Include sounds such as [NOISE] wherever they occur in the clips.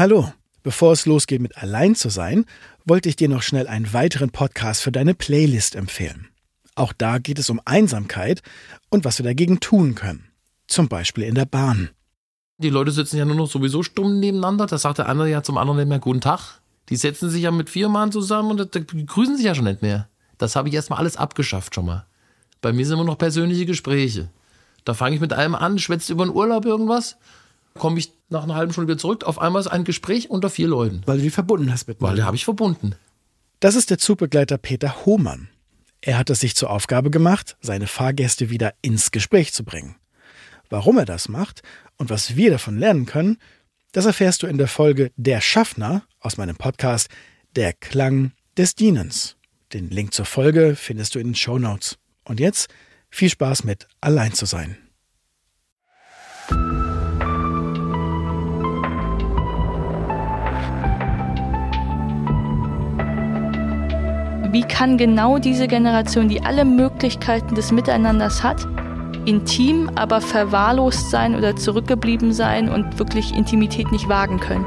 Hallo, bevor es losgeht mit Allein zu sein, wollte ich dir noch schnell einen weiteren Podcast für deine Playlist empfehlen. Auch da geht es um Einsamkeit und was wir dagegen tun können. Zum Beispiel in der Bahn. Die Leute sitzen ja nur noch sowieso stumm nebeneinander. Da sagt der eine ja zum anderen nicht mehr Guten Tag. Die setzen sich ja mit vier Mann zusammen und grüßen sich ja schon nicht mehr. Das habe ich erstmal alles abgeschafft schon mal. Bei mir sind immer noch persönliche Gespräche. Da fange ich mit einem an, schwätzt über den Urlaub irgendwas, komme ich nach einer halben Stunde wieder zurück. Auf einmal ist ein Gespräch unter vier Leuten. Weil du die verbunden hast mit Weil die habe ich verbunden. Das ist der Zugbegleiter Peter Hohmann. Er hat es sich zur Aufgabe gemacht, seine Fahrgäste wieder ins Gespräch zu bringen. Warum er das macht und was wir davon lernen können, das erfährst du in der Folge Der Schaffner aus meinem Podcast Der Klang des Dienens. Den Link zur Folge findest du in den Show Notes. Und jetzt viel Spaß mit Allein zu sein. Wie kann genau diese Generation, die alle Möglichkeiten des Miteinanders hat, intim, aber verwahrlost sein oder zurückgeblieben sein und wirklich Intimität nicht wagen können?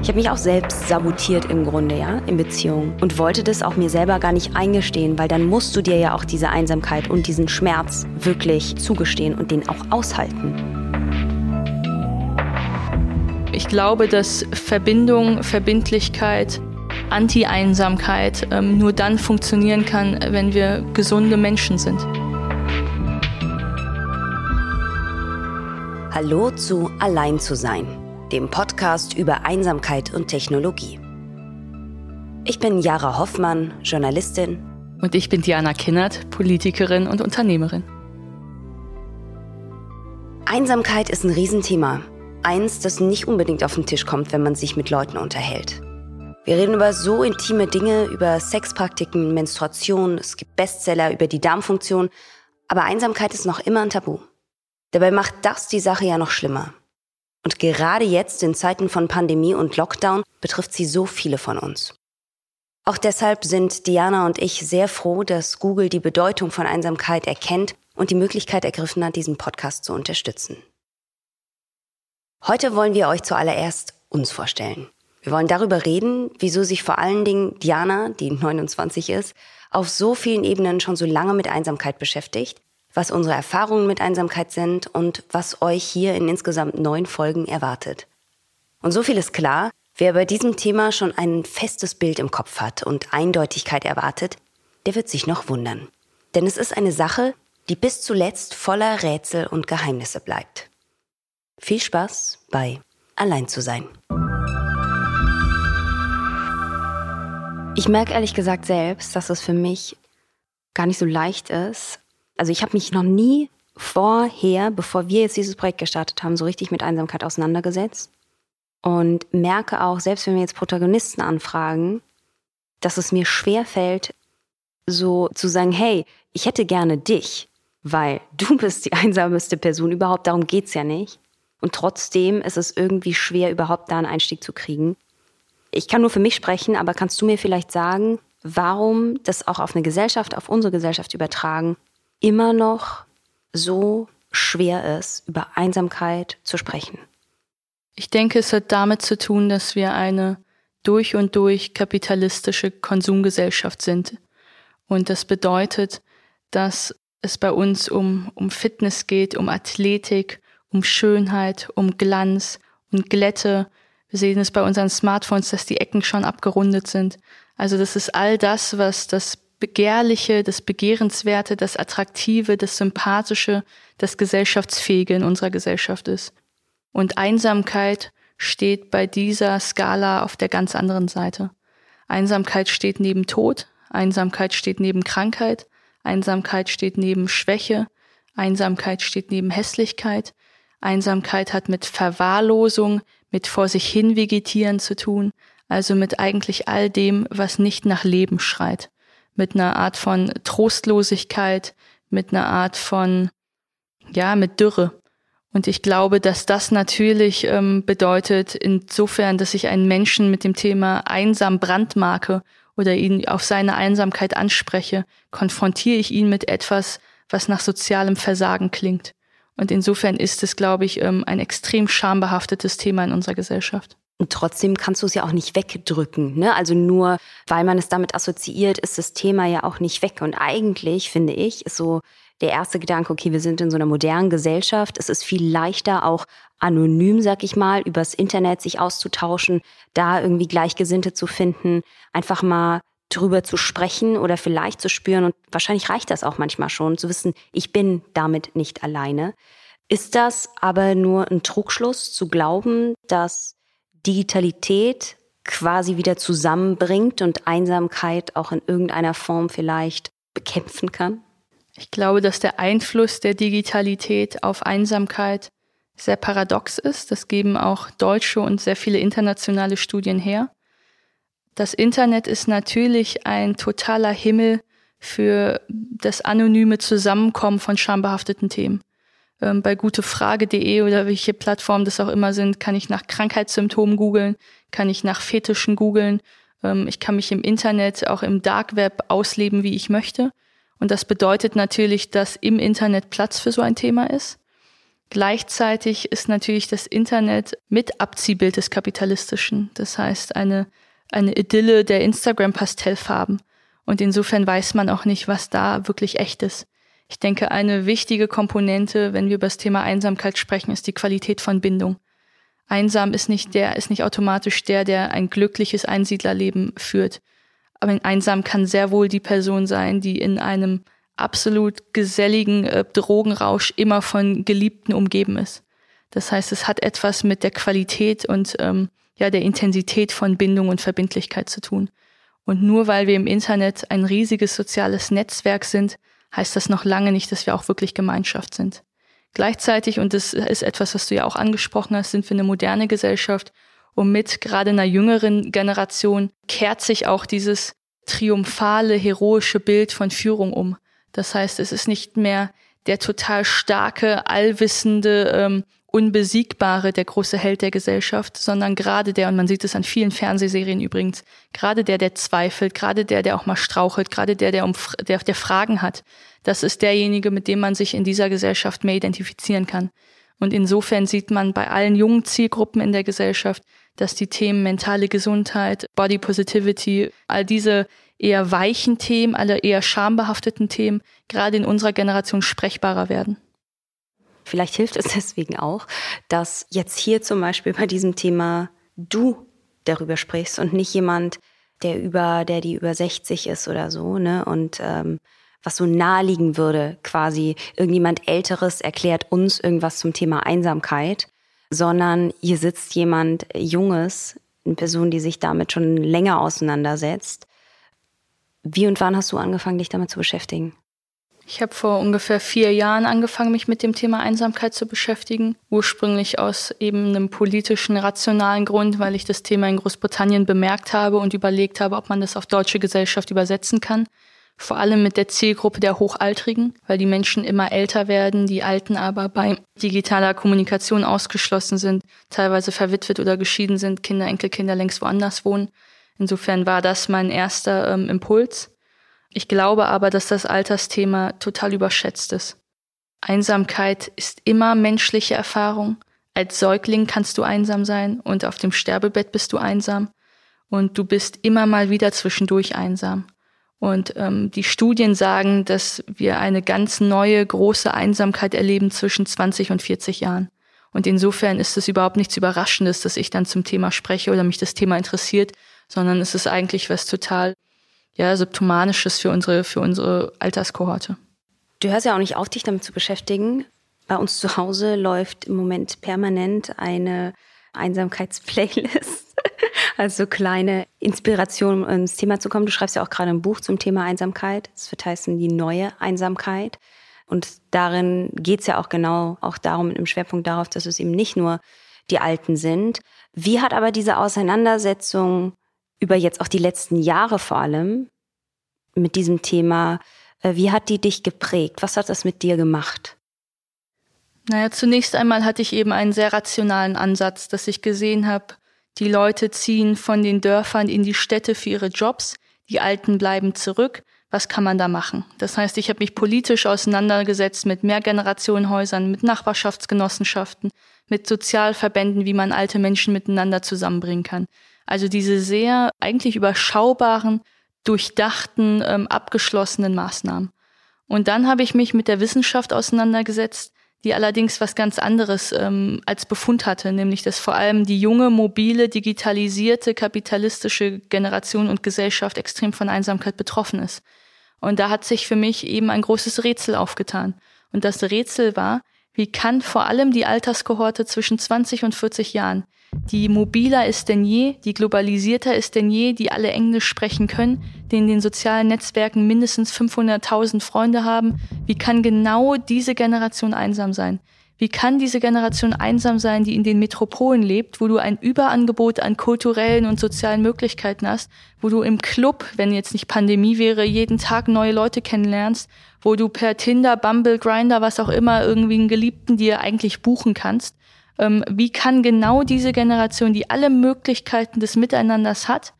Ich habe mich auch selbst sabotiert im Grunde, ja, in Beziehungen und wollte das auch mir selber gar nicht eingestehen, weil dann musst du dir ja auch diese Einsamkeit und diesen Schmerz wirklich zugestehen und den auch aushalten. Ich glaube, dass Verbindung, Verbindlichkeit, Anti-Einsamkeit ähm, nur dann funktionieren kann, wenn wir gesunde Menschen sind. Hallo zu Allein zu sein, dem Podcast über Einsamkeit und Technologie. Ich bin Jara Hoffmann, Journalistin. Und ich bin Diana Kinnert, Politikerin und Unternehmerin. Einsamkeit ist ein Riesenthema eins, das nicht unbedingt auf den Tisch kommt, wenn man sich mit Leuten unterhält. Wir reden über so intime Dinge, über Sexpraktiken, Menstruation, es gibt Bestseller über die Darmfunktion, aber Einsamkeit ist noch immer ein Tabu. Dabei macht das die Sache ja noch schlimmer. Und gerade jetzt in Zeiten von Pandemie und Lockdown betrifft sie so viele von uns. Auch deshalb sind Diana und ich sehr froh, dass Google die Bedeutung von Einsamkeit erkennt und die Möglichkeit ergriffen hat, diesen Podcast zu unterstützen. Heute wollen wir euch zuallererst uns vorstellen. Wir wollen darüber reden, wieso sich vor allen Dingen Diana, die 29 ist, auf so vielen Ebenen schon so lange mit Einsamkeit beschäftigt, was unsere Erfahrungen mit Einsamkeit sind und was euch hier in insgesamt neun Folgen erwartet. Und so viel ist klar, wer bei diesem Thema schon ein festes Bild im Kopf hat und Eindeutigkeit erwartet, der wird sich noch wundern. Denn es ist eine Sache, die bis zuletzt voller Rätsel und Geheimnisse bleibt. Viel Spaß bei Allein zu sein. Ich merke ehrlich gesagt selbst, dass es für mich gar nicht so leicht ist. Also ich habe mich noch nie vorher, bevor wir jetzt dieses Projekt gestartet haben, so richtig mit Einsamkeit auseinandergesetzt. Und merke auch, selbst wenn wir jetzt Protagonisten anfragen, dass es mir schwer fällt, so zu sagen, hey, ich hätte gerne dich, weil du bist die [LAUGHS] einsamste Person überhaupt, darum geht's ja nicht. Und trotzdem ist es irgendwie schwer, überhaupt da einen Einstieg zu kriegen. Ich kann nur für mich sprechen, aber kannst du mir vielleicht sagen, warum das auch auf eine Gesellschaft, auf unsere Gesellschaft übertragen, immer noch so schwer ist, über Einsamkeit zu sprechen? Ich denke, es hat damit zu tun, dass wir eine durch und durch kapitalistische Konsumgesellschaft sind. Und das bedeutet, dass es bei uns um, um Fitness geht, um Athletik, um Schönheit, um Glanz und Glätte. Wir sehen es bei unseren Smartphones, dass die Ecken schon abgerundet sind. Also das ist all das, was das Begehrliche, das Begehrenswerte, das Attraktive, das Sympathische, das Gesellschaftsfähige in unserer Gesellschaft ist. Und Einsamkeit steht bei dieser Skala auf der ganz anderen Seite. Einsamkeit steht neben Tod, Einsamkeit steht neben Krankheit, Einsamkeit steht neben Schwäche, Einsamkeit steht neben Hässlichkeit, Einsamkeit hat mit Verwahrlosung, mit vor sich hin vegetieren zu tun, also mit eigentlich all dem, was nicht nach Leben schreit, mit einer Art von Trostlosigkeit, mit einer Art von, ja, mit Dürre. Und ich glaube, dass das natürlich ähm, bedeutet, insofern, dass ich einen Menschen mit dem Thema einsam brandmarke oder ihn auf seine Einsamkeit anspreche, konfrontiere ich ihn mit etwas, was nach sozialem Versagen klingt. Und insofern ist es, glaube ich, ähm, ein extrem schambehaftetes Thema in unserer Gesellschaft. Und trotzdem kannst du es ja auch nicht wegdrücken. Ne? Also nur weil man es damit assoziiert, ist das Thema ja auch nicht weg. Und eigentlich, finde ich, ist so der erste Gedanke, okay, wir sind in so einer modernen Gesellschaft. Es ist viel leichter, auch anonym, sag ich mal, übers Internet sich auszutauschen, da irgendwie Gleichgesinnte zu finden, einfach mal drüber zu sprechen oder vielleicht zu spüren. Und wahrscheinlich reicht das auch manchmal schon, zu wissen, ich bin damit nicht alleine. Ist das aber nur ein Trugschluss zu glauben, dass Digitalität quasi wieder zusammenbringt und Einsamkeit auch in irgendeiner Form vielleicht bekämpfen kann? Ich glaube, dass der Einfluss der Digitalität auf Einsamkeit sehr paradox ist. Das geben auch deutsche und sehr viele internationale Studien her. Das Internet ist natürlich ein totaler Himmel für das anonyme Zusammenkommen von schambehafteten Themen. Ähm, bei gutefrage.de oder welche Plattformen das auch immer sind, kann ich nach Krankheitssymptomen googeln, kann ich nach Fetischen googeln. Ähm, ich kann mich im Internet, auch im Dark Web ausleben, wie ich möchte. Und das bedeutet natürlich, dass im Internet Platz für so ein Thema ist. Gleichzeitig ist natürlich das Internet mit Abziehbild des Kapitalistischen. Das heißt, eine, eine Idylle der Instagram-Pastellfarben. Und insofern weiß man auch nicht, was da wirklich echt ist. Ich denke, eine wichtige Komponente, wenn wir über das Thema Einsamkeit sprechen, ist die Qualität von Bindung. Einsam ist nicht der, ist nicht automatisch der, der ein glückliches Einsiedlerleben führt. Aber einsam kann sehr wohl die Person sein, die in einem absolut geselligen äh, Drogenrausch immer von Geliebten umgeben ist. Das heißt, es hat etwas mit der Qualität und ähm, ja der Intensität von Bindung und Verbindlichkeit zu tun. Und nur weil wir im Internet ein riesiges soziales Netzwerk sind, heißt das noch lange nicht, dass wir auch wirklich Gemeinschaft sind. Gleichzeitig, und das ist etwas, was du ja auch angesprochen hast, sind wir eine moderne Gesellschaft und mit gerade einer jüngeren Generation kehrt sich auch dieses triumphale, heroische Bild von Führung um. Das heißt, es ist nicht mehr der total starke, allwissende, ähm, Unbesiegbare, der große Held der Gesellschaft, sondern gerade der, und man sieht es an vielen Fernsehserien übrigens, gerade der, der zweifelt, gerade der, der auch mal strauchelt, gerade der, der, um, der, der Fragen hat, das ist derjenige, mit dem man sich in dieser Gesellschaft mehr identifizieren kann. Und insofern sieht man bei allen jungen Zielgruppen in der Gesellschaft, dass die Themen mentale Gesundheit, Body Positivity, all diese eher weichen Themen, alle eher schambehafteten Themen, gerade in unserer Generation sprechbarer werden. Vielleicht hilft es [LAUGHS] deswegen auch, dass jetzt hier zum Beispiel bei diesem Thema du darüber sprichst und nicht jemand, der über, der die über 60 ist oder so, ne? Und ähm, was so naheliegen würde, quasi irgendjemand Älteres erklärt uns irgendwas zum Thema Einsamkeit, sondern hier sitzt jemand Junges, eine Person, die sich damit schon länger auseinandersetzt. Wie und wann hast du angefangen, dich damit zu beschäftigen? Ich habe vor ungefähr vier Jahren angefangen, mich mit dem Thema Einsamkeit zu beschäftigen. Ursprünglich aus eben einem politischen, rationalen Grund, weil ich das Thema in Großbritannien bemerkt habe und überlegt habe, ob man das auf deutsche Gesellschaft übersetzen kann. Vor allem mit der Zielgruppe der Hochaltrigen, weil die Menschen immer älter werden, die Alten aber bei digitaler Kommunikation ausgeschlossen sind, teilweise verwitwet oder geschieden sind, Kinder, Enkelkinder längst woanders wohnen. Insofern war das mein erster ähm, Impuls. Ich glaube aber, dass das Altersthema total überschätzt ist. Einsamkeit ist immer menschliche Erfahrung. Als Säugling kannst du einsam sein und auf dem Sterbebett bist du einsam und du bist immer mal wieder zwischendurch einsam. Und ähm, die Studien sagen, dass wir eine ganz neue, große Einsamkeit erleben zwischen 20 und 40 Jahren. Und insofern ist es überhaupt nichts Überraschendes, dass ich dann zum Thema spreche oder mich das Thema interessiert, sondern es ist eigentlich was total ja, Symptomanisches für unsere, für unsere Alterskohorte. Du hörst ja auch nicht auf, dich damit zu beschäftigen. Bei uns zu Hause läuft im Moment permanent eine Einsamkeitsplaylist. [LAUGHS] also kleine Inspiration, um ins Thema zu kommen. Du schreibst ja auch gerade ein Buch zum Thema Einsamkeit. Es wird heißen Die neue Einsamkeit. Und darin geht es ja auch genau auch darum, mit einem Schwerpunkt darauf, dass es eben nicht nur die Alten sind. Wie hat aber diese Auseinandersetzung über jetzt auch die letzten Jahre vor allem mit diesem Thema, äh, wie hat die dich geprägt? Was hat das mit dir gemacht? Naja, zunächst einmal hatte ich eben einen sehr rationalen Ansatz, dass ich gesehen habe, die Leute ziehen von den Dörfern in die Städte für ihre Jobs, die Alten bleiben zurück. was kann man da machen? Das heißt, ich habe mich politisch auseinandergesetzt mit Mehrgenerationenhäusern, mit Nachbarschaftsgenossenschaften, mit Sozialverbänden, wie man alte Menschen miteinander zusammenbringen kann. Also diese sehr eigentlich überschaubaren, durchdachten, ähm, abgeschlossenen Maßnahmen. Und dann habe ich mich mit der Wissenschaft auseinandergesetzt, die allerdings was ganz anderes ähm, als Befund hatte, nämlich dass vor allem die junge, mobile, digitalisierte, kapitalistische Generation und Gesellschaft extrem von Einsamkeit betroffen ist. Und da hat sich für mich eben ein großes Rätsel aufgetan. Und das Rätsel war, wie kann vor allem die Alterskohorte zwischen 20 und 40 Jahren die mobiler ist denn je, die globalisierter ist denn je, die alle Englisch sprechen können, die in den sozialen Netzwerken mindestens 500.000 Freunde haben. Wie kann genau diese Generation einsam sein? Wie kann diese Generation einsam sein, die in den Metropolen lebt, wo du ein Überangebot an kulturellen und sozialen Möglichkeiten hast, wo du im Club, wenn jetzt nicht Pandemie wäre, jeden Tag neue Leute kennenlernst, wo du per Tinder, Bumble, Grinder, was auch immer irgendwie einen Geliebten dir eigentlich buchen kannst wie kann genau diese Generation, die alle Möglichkeiten des Miteinanders hat,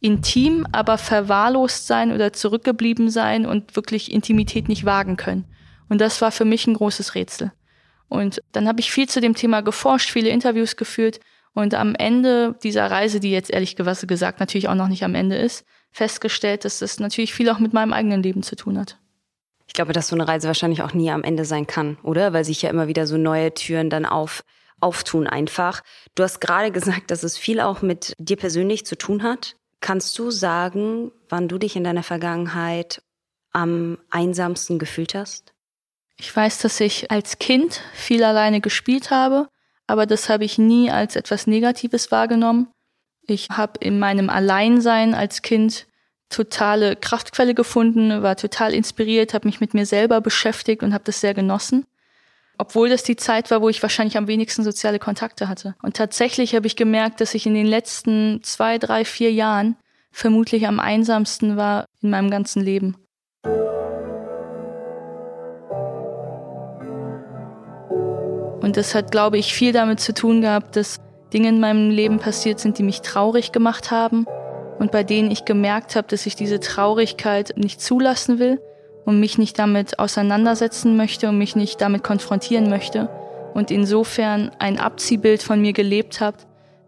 intim, aber verwahrlost sein oder zurückgeblieben sein und wirklich Intimität nicht wagen können. Und das war für mich ein großes Rätsel. Und dann habe ich viel zu dem Thema geforscht, viele Interviews geführt und am Ende dieser Reise, die jetzt ehrlich gesagt natürlich auch noch nicht am Ende ist, festgestellt, dass das natürlich viel auch mit meinem eigenen Leben zu tun hat. Ich glaube, dass so eine Reise wahrscheinlich auch nie am Ende sein kann, oder? Weil sich ja immer wieder so neue Türen dann auf auftun einfach. Du hast gerade gesagt, dass es viel auch mit dir persönlich zu tun hat. Kannst du sagen, wann du dich in deiner Vergangenheit am einsamsten gefühlt hast? Ich weiß, dass ich als Kind viel alleine gespielt habe, aber das habe ich nie als etwas Negatives wahrgenommen. Ich habe in meinem Alleinsein als Kind totale Kraftquelle gefunden, war total inspiriert, habe mich mit mir selber beschäftigt und habe das sehr genossen obwohl das die Zeit war, wo ich wahrscheinlich am wenigsten soziale Kontakte hatte. Und tatsächlich habe ich gemerkt, dass ich in den letzten zwei, drei, vier Jahren vermutlich am einsamsten war in meinem ganzen Leben. Und das hat, glaube ich, viel damit zu tun gehabt, dass Dinge in meinem Leben passiert sind, die mich traurig gemacht haben und bei denen ich gemerkt habe, dass ich diese Traurigkeit nicht zulassen will und mich nicht damit auseinandersetzen möchte und mich nicht damit konfrontieren möchte und insofern ein Abziehbild von mir gelebt habe,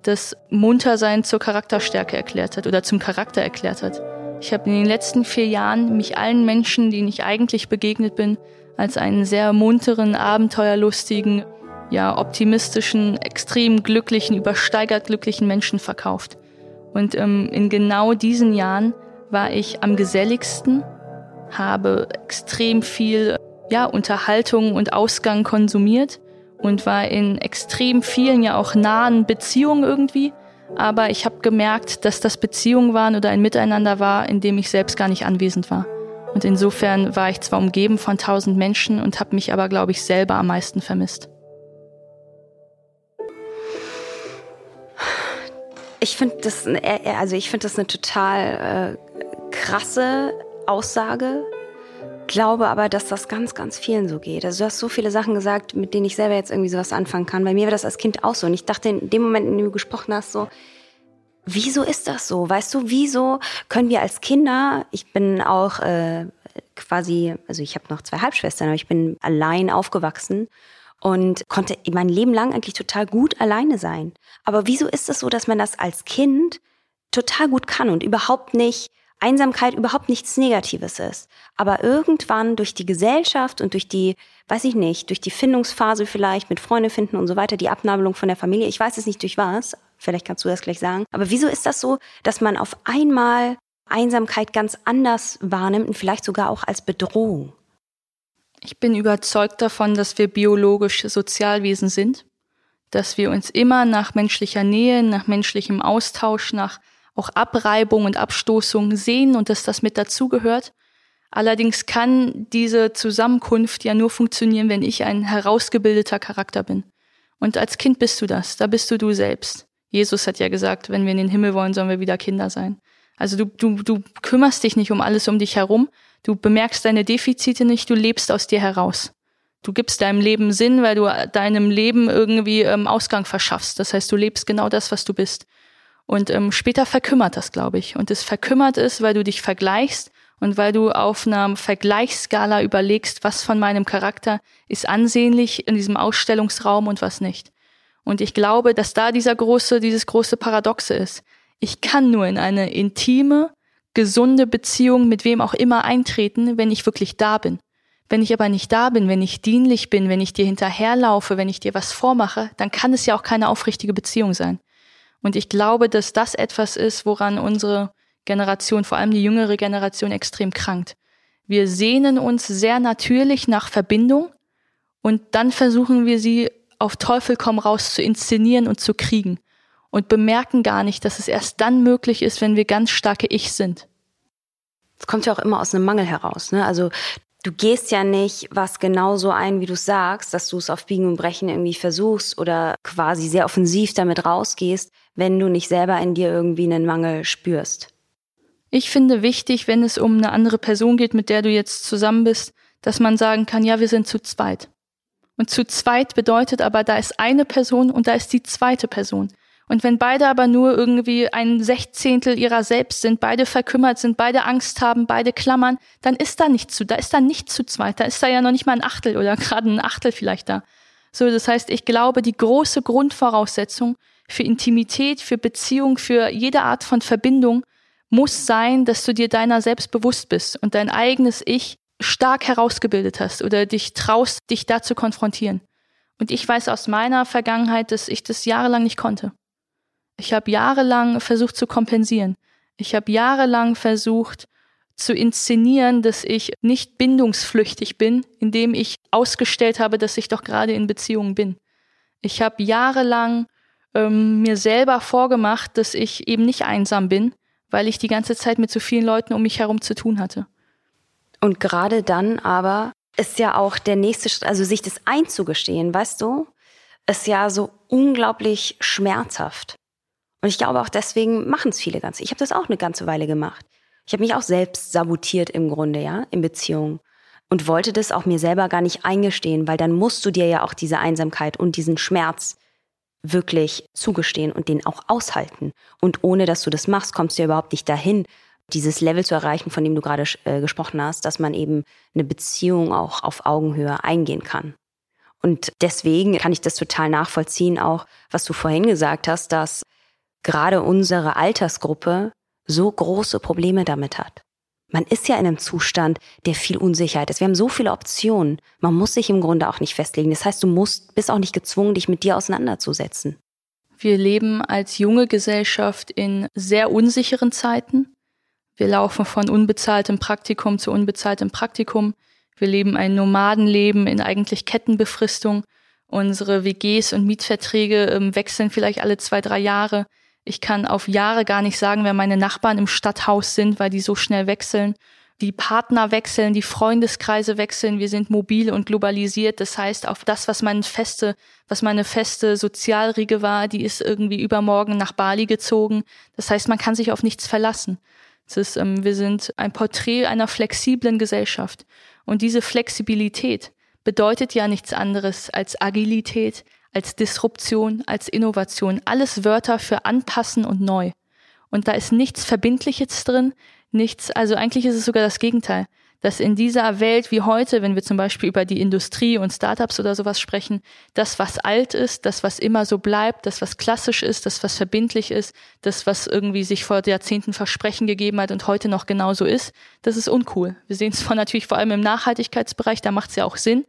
das Muntersein zur Charakterstärke erklärt hat oder zum Charakter erklärt hat. Ich habe in den letzten vier Jahren mich allen Menschen, denen ich eigentlich begegnet bin, als einen sehr munteren, abenteuerlustigen, ja, optimistischen, extrem glücklichen, übersteigert glücklichen Menschen verkauft. Und ähm, in genau diesen Jahren war ich am geselligsten habe extrem viel ja, Unterhaltung und Ausgang konsumiert und war in extrem vielen ja auch nahen Beziehungen irgendwie. Aber ich habe gemerkt, dass das Beziehungen waren oder ein Miteinander war, in dem ich selbst gar nicht anwesend war. Und insofern war ich zwar umgeben von tausend Menschen und habe mich aber, glaube ich, selber am meisten vermisst. Ich finde das, also ich das eine total äh, krasse Aussage, glaube aber, dass das ganz, ganz vielen so geht. Also du hast so viele Sachen gesagt, mit denen ich selber jetzt irgendwie sowas anfangen kann. Bei mir war das als Kind auch so. Und ich dachte in dem Moment, in dem du gesprochen hast, so, wieso ist das so? Weißt du, wieso können wir als Kinder, ich bin auch äh, quasi, also ich habe noch zwei Halbschwestern, aber ich bin allein aufgewachsen und konnte mein Leben lang eigentlich total gut alleine sein. Aber wieso ist es so, dass man das als Kind total gut kann und überhaupt nicht Einsamkeit überhaupt nichts Negatives ist. Aber irgendwann durch die Gesellschaft und durch die, weiß ich nicht, durch die Findungsphase vielleicht mit Freunde finden und so weiter, die Abnabelung von der Familie, ich weiß es nicht durch was, vielleicht kannst du das gleich sagen, aber wieso ist das so, dass man auf einmal Einsamkeit ganz anders wahrnimmt und vielleicht sogar auch als Bedrohung? Ich bin überzeugt davon, dass wir biologisch Sozialwesen sind, dass wir uns immer nach menschlicher Nähe, nach menschlichem Austausch, nach auch Abreibung und Abstoßung sehen und dass das mit dazugehört. Allerdings kann diese Zusammenkunft ja nur funktionieren, wenn ich ein herausgebildeter Charakter bin. Und als Kind bist du das, da bist du du selbst. Jesus hat ja gesagt, wenn wir in den Himmel wollen, sollen wir wieder Kinder sein. Also du, du, du kümmerst dich nicht um alles um dich herum, du bemerkst deine Defizite nicht, du lebst aus dir heraus. Du gibst deinem Leben Sinn, weil du deinem Leben irgendwie ähm, Ausgang verschaffst. Das heißt, du lebst genau das, was du bist. Und ähm, später verkümmert das, glaube ich. Und es verkümmert ist, weil du dich vergleichst und weil du auf einer Vergleichsskala überlegst, was von meinem Charakter ist ansehnlich in diesem Ausstellungsraum und was nicht. Und ich glaube, dass da dieser große, dieses große Paradoxe ist. Ich kann nur in eine intime, gesunde Beziehung mit wem auch immer eintreten, wenn ich wirklich da bin. Wenn ich aber nicht da bin, wenn ich dienlich bin, wenn ich dir hinterherlaufe, wenn ich dir was vormache, dann kann es ja auch keine aufrichtige Beziehung sein. Und ich glaube, dass das etwas ist, woran unsere Generation, vor allem die jüngere Generation, extrem krankt. Wir sehnen uns sehr natürlich nach Verbindung und dann versuchen wir sie auf Teufel komm raus zu inszenieren und zu kriegen und bemerken gar nicht, dass es erst dann möglich ist, wenn wir ganz starke Ich sind. Es kommt ja auch immer aus einem Mangel heraus. Ne? Also du gehst ja nicht was genau so ein, wie du sagst, dass du es auf Biegen und Brechen irgendwie versuchst oder quasi sehr offensiv damit rausgehst, wenn du nicht selber in dir irgendwie einen Mangel spürst. Ich finde wichtig, wenn es um eine andere Person geht, mit der du jetzt zusammen bist, dass man sagen kann, ja, wir sind zu zweit. Und zu zweit bedeutet aber, da ist eine Person und da ist die zweite Person. Und wenn beide aber nur irgendwie ein Sechzehntel ihrer selbst sind, beide verkümmert sind, beide Angst haben, beide klammern, dann ist da nicht zu, da ist da nicht zu zweit, da ist da ja noch nicht mal ein Achtel oder [LAUGHS] gerade ein Achtel vielleicht da. So, das heißt, ich glaube, die große Grundvoraussetzung für Intimität, für Beziehung, für jede Art von Verbindung muss sein, dass du dir deiner selbst bewusst bist und dein eigenes Ich stark herausgebildet hast oder dich traust, dich da zu konfrontieren. Und ich weiß aus meiner Vergangenheit, dass ich das jahrelang nicht konnte. Ich habe jahrelang versucht zu kompensieren. Ich habe jahrelang versucht zu inszenieren, dass ich nicht bindungsflüchtig bin, indem ich ausgestellt habe, dass ich doch gerade in Beziehungen bin. Ich habe jahrelang ähm, mir selber vorgemacht, dass ich eben nicht einsam bin, weil ich die ganze Zeit mit so vielen Leuten um mich herum zu tun hatte. Und gerade dann aber ist ja auch der nächste Schritt, also sich das einzugestehen, weißt du, ist ja so unglaublich schmerzhaft. Und ich glaube auch deswegen machen es viele ganze. Ich habe das auch eine ganze Weile gemacht. Ich habe mich auch selbst sabotiert im Grunde, ja, in Beziehungen. Und wollte das auch mir selber gar nicht eingestehen, weil dann musst du dir ja auch diese Einsamkeit und diesen Schmerz wirklich zugestehen und den auch aushalten. Und ohne dass du das machst, kommst du ja überhaupt nicht dahin, dieses Level zu erreichen, von dem du gerade äh, gesprochen hast, dass man eben eine Beziehung auch auf Augenhöhe eingehen kann. Und deswegen kann ich das total nachvollziehen, auch was du vorhin gesagt hast, dass gerade unsere Altersgruppe so große Probleme damit hat. Man ist ja in einem Zustand, der viel Unsicherheit ist. Wir haben so viele Optionen. Man muss sich im Grunde auch nicht festlegen. Das heißt, du musst, bist auch nicht gezwungen, dich mit dir auseinanderzusetzen. Wir leben als junge Gesellschaft in sehr unsicheren Zeiten. Wir laufen von unbezahltem Praktikum zu unbezahltem Praktikum. Wir leben ein Nomadenleben in eigentlich Kettenbefristung. Unsere WGs und Mietverträge ähm, wechseln vielleicht alle zwei, drei Jahre. Ich kann auf Jahre gar nicht sagen, wer meine Nachbarn im Stadthaus sind, weil die so schnell wechseln. Die Partner wechseln, die Freundeskreise wechseln. Wir sind mobil und globalisiert. Das heißt, auf das, was meine feste, was meine feste Sozialriege war, die ist irgendwie übermorgen nach Bali gezogen. Das heißt, man kann sich auf nichts verlassen. Ist, ähm, wir sind ein Porträt einer flexiblen Gesellschaft. Und diese Flexibilität bedeutet ja nichts anderes als Agilität, als Disruption, als Innovation. Alles Wörter für anpassen und neu. Und da ist nichts Verbindliches drin, nichts, also eigentlich ist es sogar das Gegenteil. Dass in dieser Welt wie heute, wenn wir zum Beispiel über die Industrie und Startups oder sowas sprechen, das, was alt ist, das, was immer so bleibt, das, was klassisch ist, das, was verbindlich ist, das, was irgendwie sich vor Jahrzehnten Versprechen gegeben hat und heute noch genauso ist, das ist uncool. Wir sehen es [LAUGHS] zwar natürlich vor allem im Nachhaltigkeitsbereich, da macht es ja auch Sinn,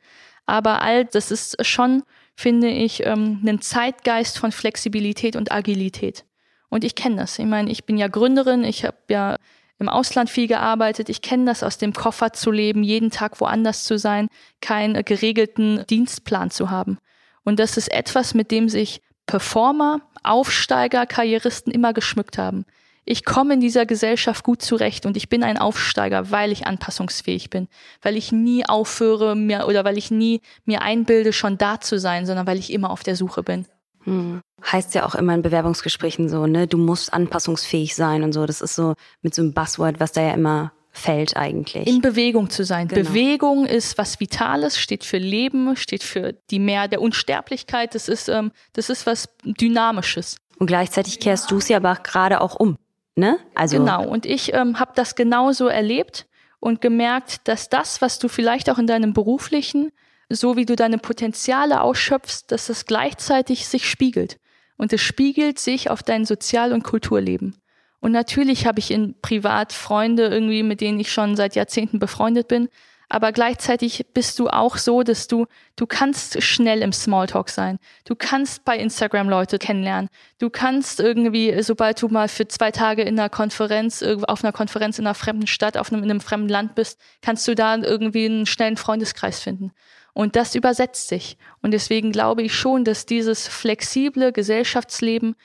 aber all das ist schon finde ich, ähm, einen Zeitgeist von Flexibilität und Agilität. Und ich kenne das. Ich meine, ich bin ja Gründerin, ich habe ja im Ausland viel gearbeitet. Ich kenne das aus dem Koffer zu leben, jeden Tag woanders zu sein, keinen geregelten Dienstplan zu haben. Und das ist etwas, mit dem sich Performer, Aufsteiger, Karrieristen immer geschmückt haben ich komme in dieser Gesellschaft gut zurecht und ich bin ein Aufsteiger, weil ich anpassungsfähig bin, weil ich nie aufhöre mir oder weil ich nie mir einbilde, schon da zu sein, sondern weil ich immer auf der Suche bin. Hm. Heißt ja auch immer in Bewerbungsgesprächen so, ne, du musst anpassungsfähig sein und so. Das ist so mit so einem Buzzword, was da ja immer fällt eigentlich. In Bewegung zu sein. Genau. Bewegung ist was Vitales, steht für Leben, steht für die Mehr der Unsterblichkeit. Das ist, ähm, das ist was Dynamisches. Und gleichzeitig kehrst du es ja aber gerade auch um. Ne? Also genau. Und ich ähm, habe das genauso erlebt. und gemerkt, dass das, was du vielleicht auch in deinem beruflichen, so wie du deine Potenziale ausschöpfst, dass das gleichzeitig sich spiegelt. Und es spiegelt sich auf dein Sozial- und Kulturleben. Und natürlich habe ich in Privat Freunde irgendwie, mit denen ich schon seit Jahrzehnten befreundet bin, aber gleichzeitig bist du auch so, dass du, du kannst schnell im Smalltalk sein. Du kannst bei Instagram Leute kennenlernen. Du kannst irgendwie, sobald du mal für zwei Tage in einer Konferenz, auf einer Konferenz in einer fremden Stadt, auf einem, in einem fremden Land bist, kannst du da irgendwie einen schnellen Freundeskreis finden. Und das übersetzt sich. Und deswegen glaube ich schon, dass dieses flexible Gesellschaftsleben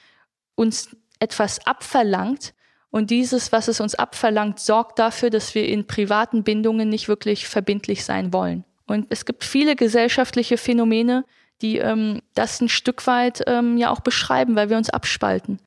uns etwas abverlangt, und dieses, was es uns abverlangt, sorgt dafür, dass wir in privaten Bindungen nicht wirklich verbindlich sein wollen. Und es gibt viele gesellschaftliche Phänomene, die ähm, das ein Stück weit ähm, ja auch beschreiben, weil wir uns abspalten.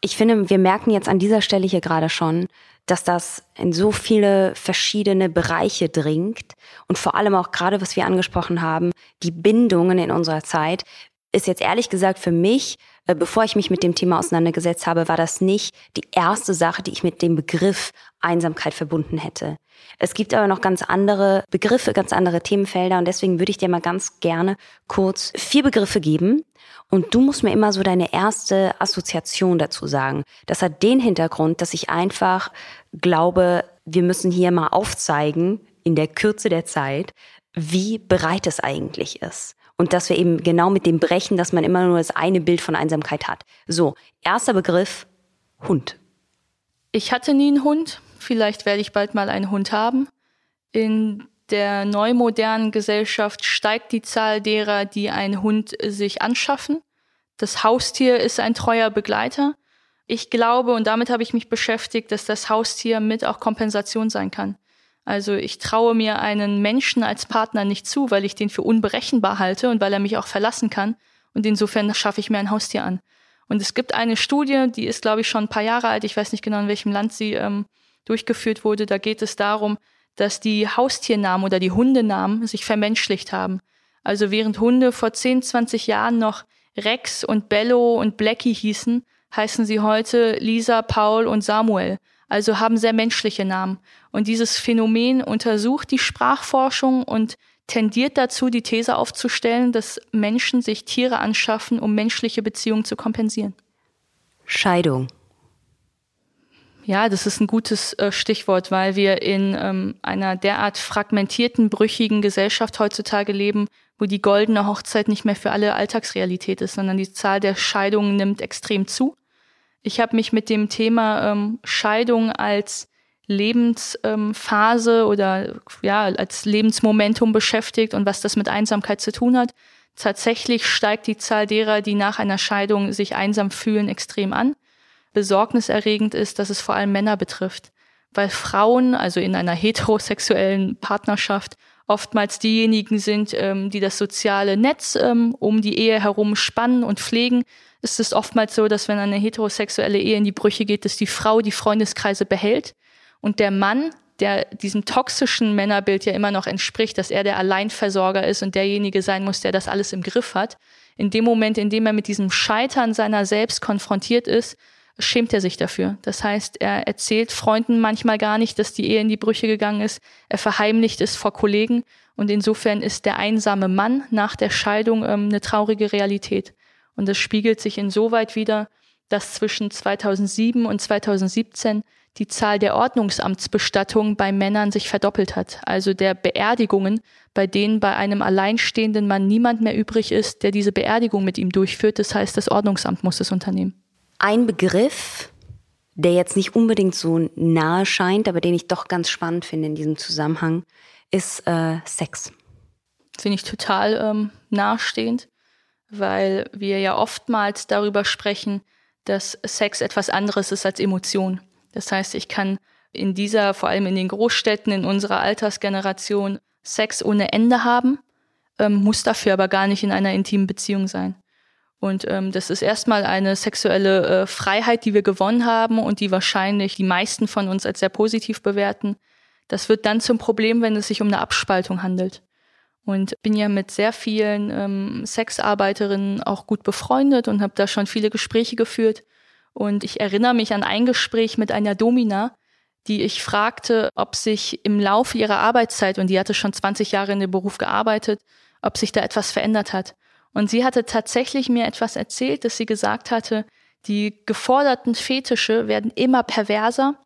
Ich finde, wir merken jetzt an dieser Stelle hier gerade schon, dass das in so viele verschiedene Bereiche dringt und vor allem auch gerade, was wir angesprochen haben, die Bindungen in unserer Zeit, ist jetzt ehrlich gesagt für mich, äh, bevor ich mich mit dem Thema auseinandergesetzt habe, war das nicht die erste Sache, die ich mit dem Begriff Einsamkeit verbunden hätte. Es gibt aber noch ganz andere Begriffe, ganz andere Themenfelder und deswegen würde ich dir mal ganz gerne kurz vier Begriffe geben und du musst mir immer so deine erste Assoziation dazu sagen. Das hat den Hintergrund, dass ich einfach glaube, wir müssen hier mal aufzeigen, in der Kürze der Zeit, wie bereit es eigentlich ist. Und dass wir eben genau mit dem brechen, dass man immer nur das eine Bild von Einsamkeit hat. So, erster Begriff, Hund. Ich hatte nie einen Hund. Vielleicht werde ich bald mal einen Hund haben. In der neumodernen Gesellschaft steigt die Zahl derer, die einen Hund sich anschaffen. Das Haustier ist ein treuer Begleiter. Ich glaube, und damit habe ich mich beschäftigt, dass das Haustier mit auch Kompensation sein kann. Also ich traue mir einen Menschen als Partner nicht zu, weil ich den für unberechenbar halte und weil er mich auch verlassen kann. Und insofern schaffe ich mir ein Haustier an. Und es gibt eine Studie, die ist, glaube ich, schon ein paar Jahre alt. Ich weiß nicht genau, in welchem Land sie ähm, durchgeführt wurde. Da geht es darum, dass die Haustiernamen oder die Hundenamen sich vermenschlicht haben. Also während Hunde vor 10, 20 Jahren noch Rex und Bello und Blackie hießen, heißen sie heute Lisa, Paul und Samuel also haben sehr menschliche Namen. Und dieses Phänomen untersucht die Sprachforschung und tendiert dazu, die These aufzustellen, dass Menschen sich Tiere anschaffen, um menschliche Beziehungen zu kompensieren. Scheidung. Ja, das ist ein gutes äh, Stichwort, weil wir in ähm, einer derart fragmentierten, brüchigen Gesellschaft heutzutage leben, wo die goldene Hochzeit nicht mehr für alle Alltagsrealität ist, sondern die Zahl der Scheidungen nimmt extrem zu. Ich habe mich mit dem Thema ähm, Scheidung als Lebensphase ähm, oder ja als Lebensmomentum beschäftigt und was das mit Einsamkeit zu tun hat. Tatsächlich steigt die Zahl derer, die nach einer Scheidung sich einsam fühlen, extrem an. Besorgniserregend ist, dass es vor allem Männer betrifft, weil Frauen, also in einer [LAUGHS] heterosexuellen Partnerschaft, oftmals diejenigen sind, ähm, die das soziale Netz ähm, um die Ehe herum spannen und pflegen, ist es oftmals so, dass wenn eine heterosexuelle Ehe in die Brüche geht, dass die Frau die Freundeskreise behält und der Mann, der diesem toxischen Männerbild ja immer noch entspricht, dass er der Alleinversorger ist und derjenige sein muss, der das alles im Griff hat, in dem Moment, in dem er mit diesem Scheitern seiner selbst konfrontiert ist, schämt er sich dafür. Das heißt, er erzählt Freunden manchmal gar nicht, dass die Ehe in die Brüche gegangen ist. Er verheimlicht es vor Kollegen. Und insofern ist der einsame Mann nach der Scheidung ähm, eine traurige Realität. Und das spiegelt sich insoweit wieder, dass zwischen 2007 und 2017 die Zahl der Ordnungsamtsbestattungen bei Männern sich verdoppelt hat. Also der Beerdigungen, bei denen bei einem alleinstehenden Mann niemand mehr übrig ist, der diese Beerdigung mit ihm durchführt. Das heißt, das Ordnungsamt muss es unternehmen. Ein Begriff, der jetzt nicht unbedingt so nahe scheint, aber den ich doch ganz spannend finde in diesem Zusammenhang, ist äh, Sex. Finde ich total ähm, nahestehend weil wir ja oftmals darüber sprechen, dass Sex etwas anderes ist als Emotion. Das heißt, ich kann in dieser, vor allem in den Großstädten, in unserer Altersgeneration, Sex ohne Ende haben, ähm, muss dafür aber gar nicht in einer intimen Beziehung sein. Und ähm, das ist erstmal eine sexuelle äh, Freiheit, die wir gewonnen haben und die wahrscheinlich die meisten von uns als sehr positiv bewerten. Das wird dann zum Problem, wenn es sich um eine Abspaltung handelt und bin ja mit sehr vielen ähm, Sexarbeiterinnen auch gut befreundet und habe da schon viele Gespräche geführt. Und ich erinnere mich an ein Gespräch mit einer Domina, die ich fragte, ob sich im Laufe ihrer Arbeitszeit, und die hatte schon 20 Jahre in dem Beruf gearbeitet, ob sich da etwas verändert hat. Und sie hatte tatsächlich mir etwas erzählt, dass sie gesagt hatte, die geforderten Fetische werden immer perverser.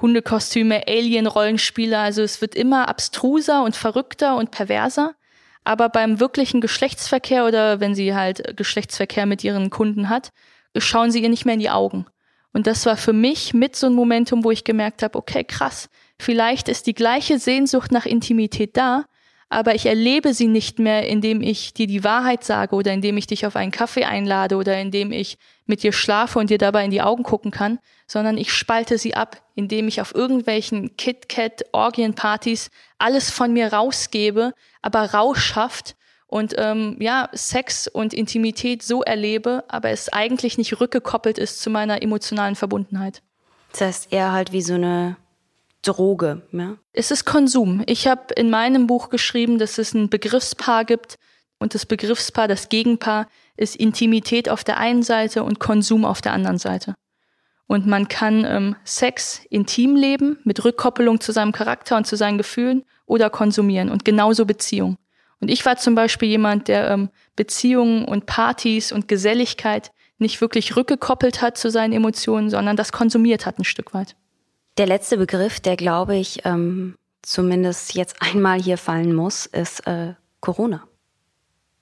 Hundekostüme, Alien-Rollenspiele, also es wird immer abstruser und verrückter und perverser. Aber beim wirklichen Geschlechtsverkehr oder wenn sie halt Geschlechtsverkehr mit ihren Kunden hat, schauen sie ihr nicht mehr in die Augen. Und das war für mich mit so ein Momentum, wo ich gemerkt habe, okay, krass, vielleicht ist die gleiche Sehnsucht nach Intimität da, aber ich erlebe sie nicht mehr, indem ich dir die Wahrheit sage oder indem ich dich auf einen Kaffee einlade oder indem ich mit dir schlafe und dir dabei in die Augen gucken kann, sondern ich spalte sie ab, indem ich auf irgendwelchen KitKat-Orgienpartys alles von mir rausgebe, aber rauschhaft und ähm, ja, Sex und Intimität so erlebe, aber es eigentlich nicht rückgekoppelt ist zu meiner emotionalen Verbundenheit. Das heißt eher halt wie so eine Droge. Ja? Es ist Konsum. Ich habe in meinem Buch geschrieben, dass es ein Begriffspaar gibt und das Begriffspaar, das Gegenpaar ist Intimität auf der einen Seite und Konsum auf der anderen Seite. Und man kann ähm, Sex intim leben mit Rückkoppelung zu seinem Charakter und zu seinen Gefühlen oder konsumieren und genauso Beziehung. Und ich war zum Beispiel jemand, der ähm, Beziehungen und Partys und Geselligkeit nicht wirklich rückgekoppelt hat zu seinen Emotionen, sondern das konsumiert hat ein Stück weit. Der letzte Begriff, der glaube ich ähm, zumindest jetzt einmal hier fallen muss, ist äh, Corona.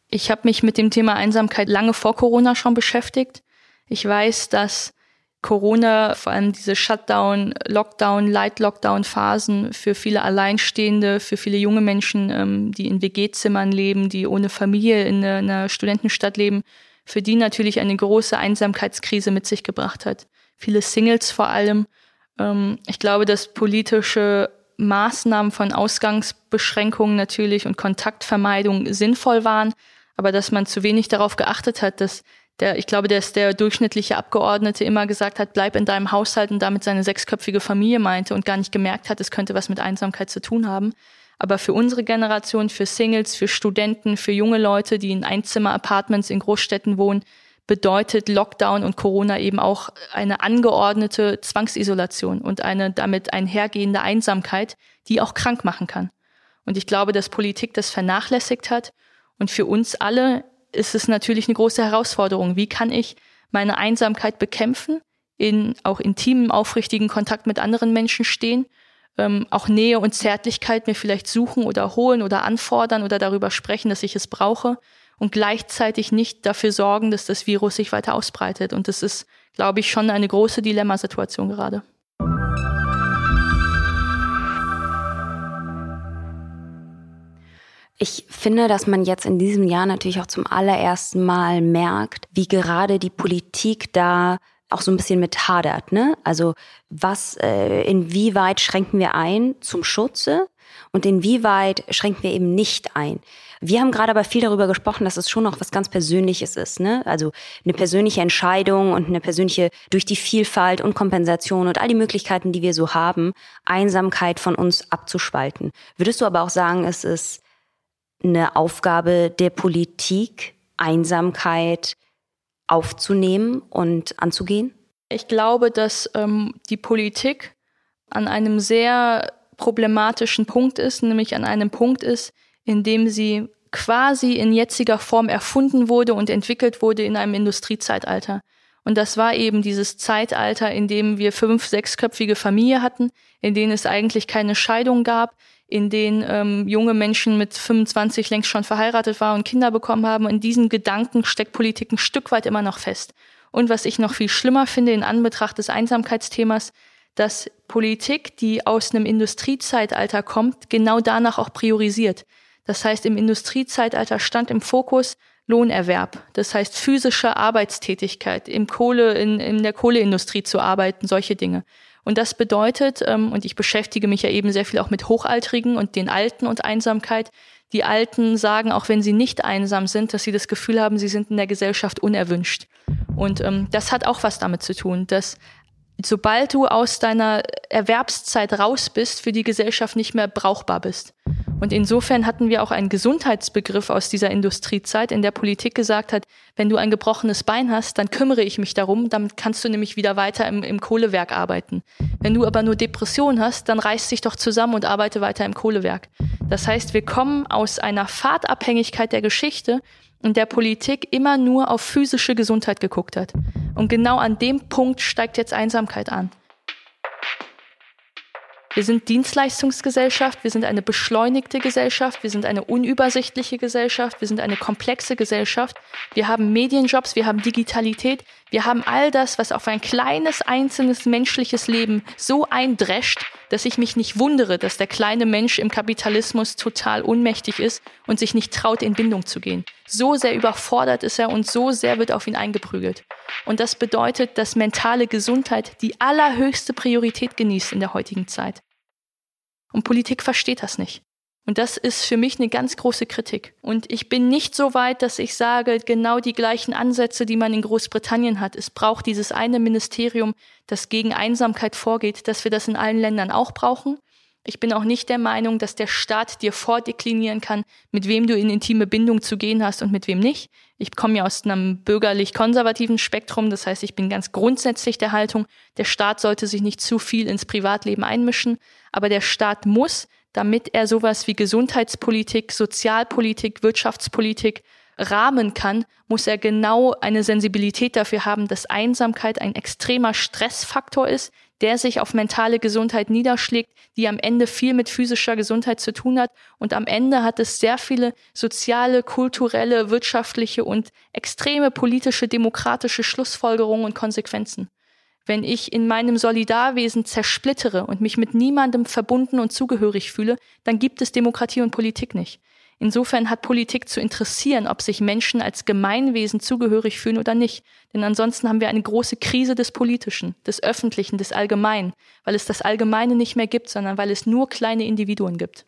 Ich habe mich mit dem Thema Einsamkeit lange vor Corona schon beschäftigt. Ich weiß, dass Corona, vor allem diese Shutdown, Lockdown, Light-Lockdown-Phasen für viele Alleinstehende, für viele junge Menschen, ähm, die in WG-Zimmern leben, die ohne Familie in einer Studentenstadt leben, für die natürlich eine große Einsamkeitskrise mit sich gebracht hat. Viele Singles vor allem ich glaube, dass politische Maßnahmen von Ausgangsbeschränkungen natürlich und Kontaktvermeidung sinnvoll waren, aber dass man zu wenig darauf geachtet hat, dass der, ich glaube, dass der durchschnittliche Abgeordnete immer gesagt hat, bleib in deinem Haushalt und damit seine sechsköpfige Familie meinte und gar nicht gemerkt hat, es könnte was mit Einsamkeit zu tun haben. Aber für unsere Generation, für Singles, für Studenten, für junge Leute, die in Einzimmer-Apartments in Großstädten wohnen, bedeutet Lockdown und Corona eben auch eine angeordnete Zwangsisolation und eine damit einhergehende Einsamkeit, die auch krank machen kann. Und ich glaube, dass Politik das vernachlässigt hat. Und für uns alle ist es natürlich eine große Herausforderung. Wie kann ich meine Einsamkeit bekämpfen, in auch intimen, aufrichtigen Kontakt mit anderen Menschen stehen, ähm, auch Nähe und Zärtlichkeit mir vielleicht suchen oder holen oder anfordern oder darüber sprechen, dass ich es brauche und gleichzeitig nicht dafür sorgen, dass das Virus sich weiter ausbreitet. Und das ist, glaube ich, schon eine große Dilemmasituation gerade. Ich finde, dass man jetzt in diesem Jahr natürlich auch zum allerersten Mal merkt, wie gerade die Politik da auch so ein bisschen mit hadert. Ne? Also was, äh, inwieweit schränken wir ein zum Schutze und inwieweit schränken wir eben nicht ein. Wir haben gerade aber viel darüber gesprochen, dass es schon noch was ganz Persönliches ist, ne? Also eine persönliche Entscheidung und eine persönliche durch die Vielfalt und Kompensation und all die Möglichkeiten, die wir so haben, Einsamkeit von uns abzuspalten. Würdest du aber auch sagen, es ist eine Aufgabe der Politik, Einsamkeit aufzunehmen und anzugehen? Ich glaube, dass ähm, die Politik an einem sehr problematischen Punkt ist, nämlich an einem Punkt ist, in dem sie quasi in jetziger Form erfunden wurde und entwickelt wurde in einem Industriezeitalter. Und das war eben dieses Zeitalter, in dem wir fünf, sechsköpfige Familie hatten, in denen es eigentlich keine Scheidung gab, in denen ähm, junge Menschen mit 25 längst schon verheiratet waren und Kinder bekommen haben. In diesen Gedanken steckt Politik ein Stück weit immer noch fest. Und was ich noch viel schlimmer finde in Anbetracht des Einsamkeitsthemas, dass Politik, die aus einem Industriezeitalter kommt, genau danach auch priorisiert. Das heißt, im Industriezeitalter stand im Fokus Lohnerwerb, das heißt physische Arbeitstätigkeit, im Kohle, in, in der Kohleindustrie zu arbeiten, solche Dinge. Und das bedeutet, ähm, und ich beschäftige mich ja eben sehr viel auch mit Hochaltrigen und den Alten und Einsamkeit. Die Alten sagen, auch wenn sie nicht einsam sind, dass sie das Gefühl haben, sie sind in der Gesellschaft unerwünscht. Und ähm, das hat auch was damit zu tun, dass sobald du aus deiner Erwerbszeit raus bist, für die Gesellschaft nicht mehr brauchbar bist. Und insofern hatten wir auch einen Gesundheitsbegriff aus dieser Industriezeit, in der Politik gesagt hat, wenn du ein gebrochenes Bein hast, dann kümmere ich mich darum, damit kannst du nämlich wieder weiter im, im Kohlewerk arbeiten. Wenn du aber nur Depression hast, dann reiß dich doch zusammen und arbeite weiter im Kohlewerk. Das heißt, wir kommen aus einer Fahrtabhängigkeit der Geschichte, in der Politik immer nur auf physische Gesundheit geguckt hat. Und genau an dem Punkt steigt jetzt Einsamkeit an. Wir sind Dienstleistungsgesellschaft, wir sind eine beschleunigte Gesellschaft, wir sind eine unübersichtliche Gesellschaft, wir sind eine komplexe Gesellschaft. Wir haben Medienjobs, wir haben Digitalität, wir haben all das, was auf ein kleines einzelnes menschliches Leben so eindrescht, dass ich mich nicht wundere, dass der kleine Mensch im Kapitalismus total unmächtig ist und sich nicht traut, in Bindung zu gehen. So sehr überfordert ist er und so sehr wird auf ihn eingeprügelt. Und das bedeutet, dass mentale Gesundheit die allerhöchste Priorität genießt in der heutigen Zeit. Und Politik versteht das nicht. Und das ist für mich eine ganz große Kritik. Und ich bin nicht so weit, dass ich sage, genau die gleichen Ansätze, die man in Großbritannien hat. Es braucht dieses eine Ministerium, das gegen Einsamkeit vorgeht, dass wir das in allen Ländern auch brauchen. Ich bin auch nicht der Meinung, dass der Staat dir vordeklinieren kann, mit wem du in intime Bindung zu gehen hast und mit wem nicht. Ich komme ja aus einem bürgerlich-konservativen Spektrum, das heißt, ich bin ganz grundsätzlich der Haltung, der Staat sollte sich nicht zu viel ins Privatleben einmischen, aber der Staat muss, damit er sowas wie Gesundheitspolitik, Sozialpolitik, Wirtschaftspolitik rahmen kann, muss er genau eine Sensibilität dafür haben, dass Einsamkeit ein extremer Stressfaktor ist, der sich auf mentale Gesundheit niederschlägt, die am Ende viel mit physischer Gesundheit zu tun hat. Und am Ende hat es sehr viele soziale, kulturelle, wirtschaftliche und extreme politische, demokratische Schlussfolgerungen und Konsequenzen. Wenn ich in meinem Solidarwesen zersplittere und mich mit niemandem verbunden und zugehörig fühle, dann gibt es Demokratie und Politik nicht. Insofern hat Politik zu interessieren, ob sich Menschen als Gemeinwesen zugehörig fühlen oder nicht. Denn ansonsten haben wir eine große Krise des Politischen, des Öffentlichen, des Allgemeinen, weil es das Allgemeine nicht mehr gibt, sondern weil es nur kleine Individuen gibt.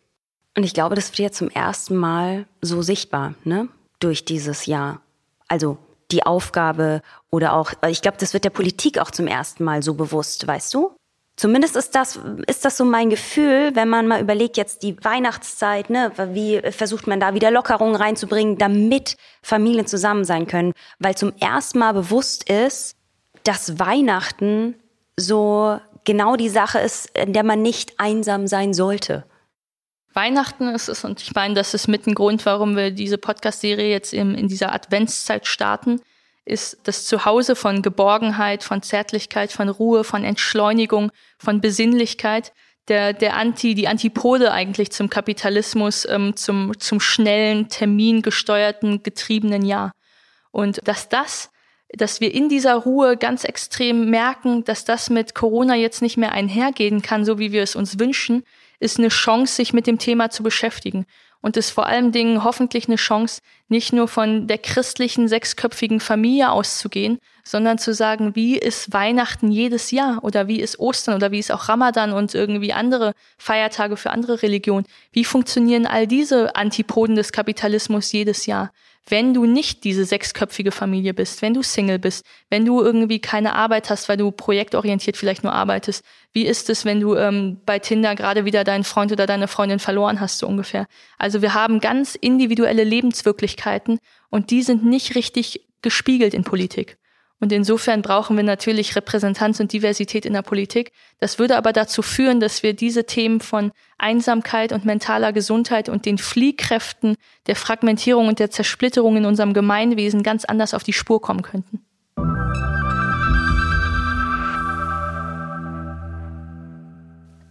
Und ich glaube, das wird jetzt zum ersten Mal so sichtbar, ne? Durch dieses Jahr. Also die Aufgabe oder auch, ich glaube, das wird der Politik auch zum ersten Mal so bewusst, weißt du? Zumindest ist das, ist das so mein Gefühl, wenn man mal überlegt, jetzt die Weihnachtszeit, ne, wie versucht man da wieder Lockerungen reinzubringen, damit Familien zusammen sein können, weil zum ersten Mal bewusst ist, dass Weihnachten so genau die Sache ist, in der man nicht einsam sein sollte. Weihnachten ist es, und ich meine, das ist mit ein Grund, warum wir diese Podcast-Serie jetzt in, in dieser Adventszeit starten ist das Zuhause von Geborgenheit, von Zärtlichkeit, von Ruhe, von Entschleunigung, von Besinnlichkeit, der, der Anti, die Antipode eigentlich zum Kapitalismus, ähm, zum, zum schnellen, termingesteuerten, getriebenen Jahr. Und dass das, dass wir in dieser Ruhe ganz extrem merken, dass das mit Corona jetzt nicht mehr einhergehen kann, so wie wir es uns wünschen, ist eine Chance, sich mit dem Thema zu beschäftigen und ist vor allen Dingen hoffentlich eine Chance, nicht nur von der christlichen sechsköpfigen Familie auszugehen, sondern zu sagen, wie ist Weihnachten jedes Jahr oder wie ist Ostern oder wie ist auch Ramadan und irgendwie andere Feiertage für andere Religionen. Wie funktionieren all diese Antipoden des Kapitalismus jedes Jahr? Wenn du nicht diese sechsköpfige Familie bist, wenn du Single bist, wenn du irgendwie keine Arbeit hast, weil du projektorientiert vielleicht nur arbeitest, wie ist es, wenn du ähm, bei Tinder gerade wieder deinen Freund oder deine Freundin verloren hast, so ungefähr? Also wir haben ganz individuelle Lebenswirklichkeiten und die sind nicht richtig gespiegelt in Politik. Und insofern brauchen wir natürlich Repräsentanz und Diversität in der Politik. Das würde aber dazu führen, dass wir diese Themen von Einsamkeit und mentaler Gesundheit und den Fliehkräften der Fragmentierung und der Zersplitterung in unserem Gemeinwesen ganz anders auf die Spur kommen könnten.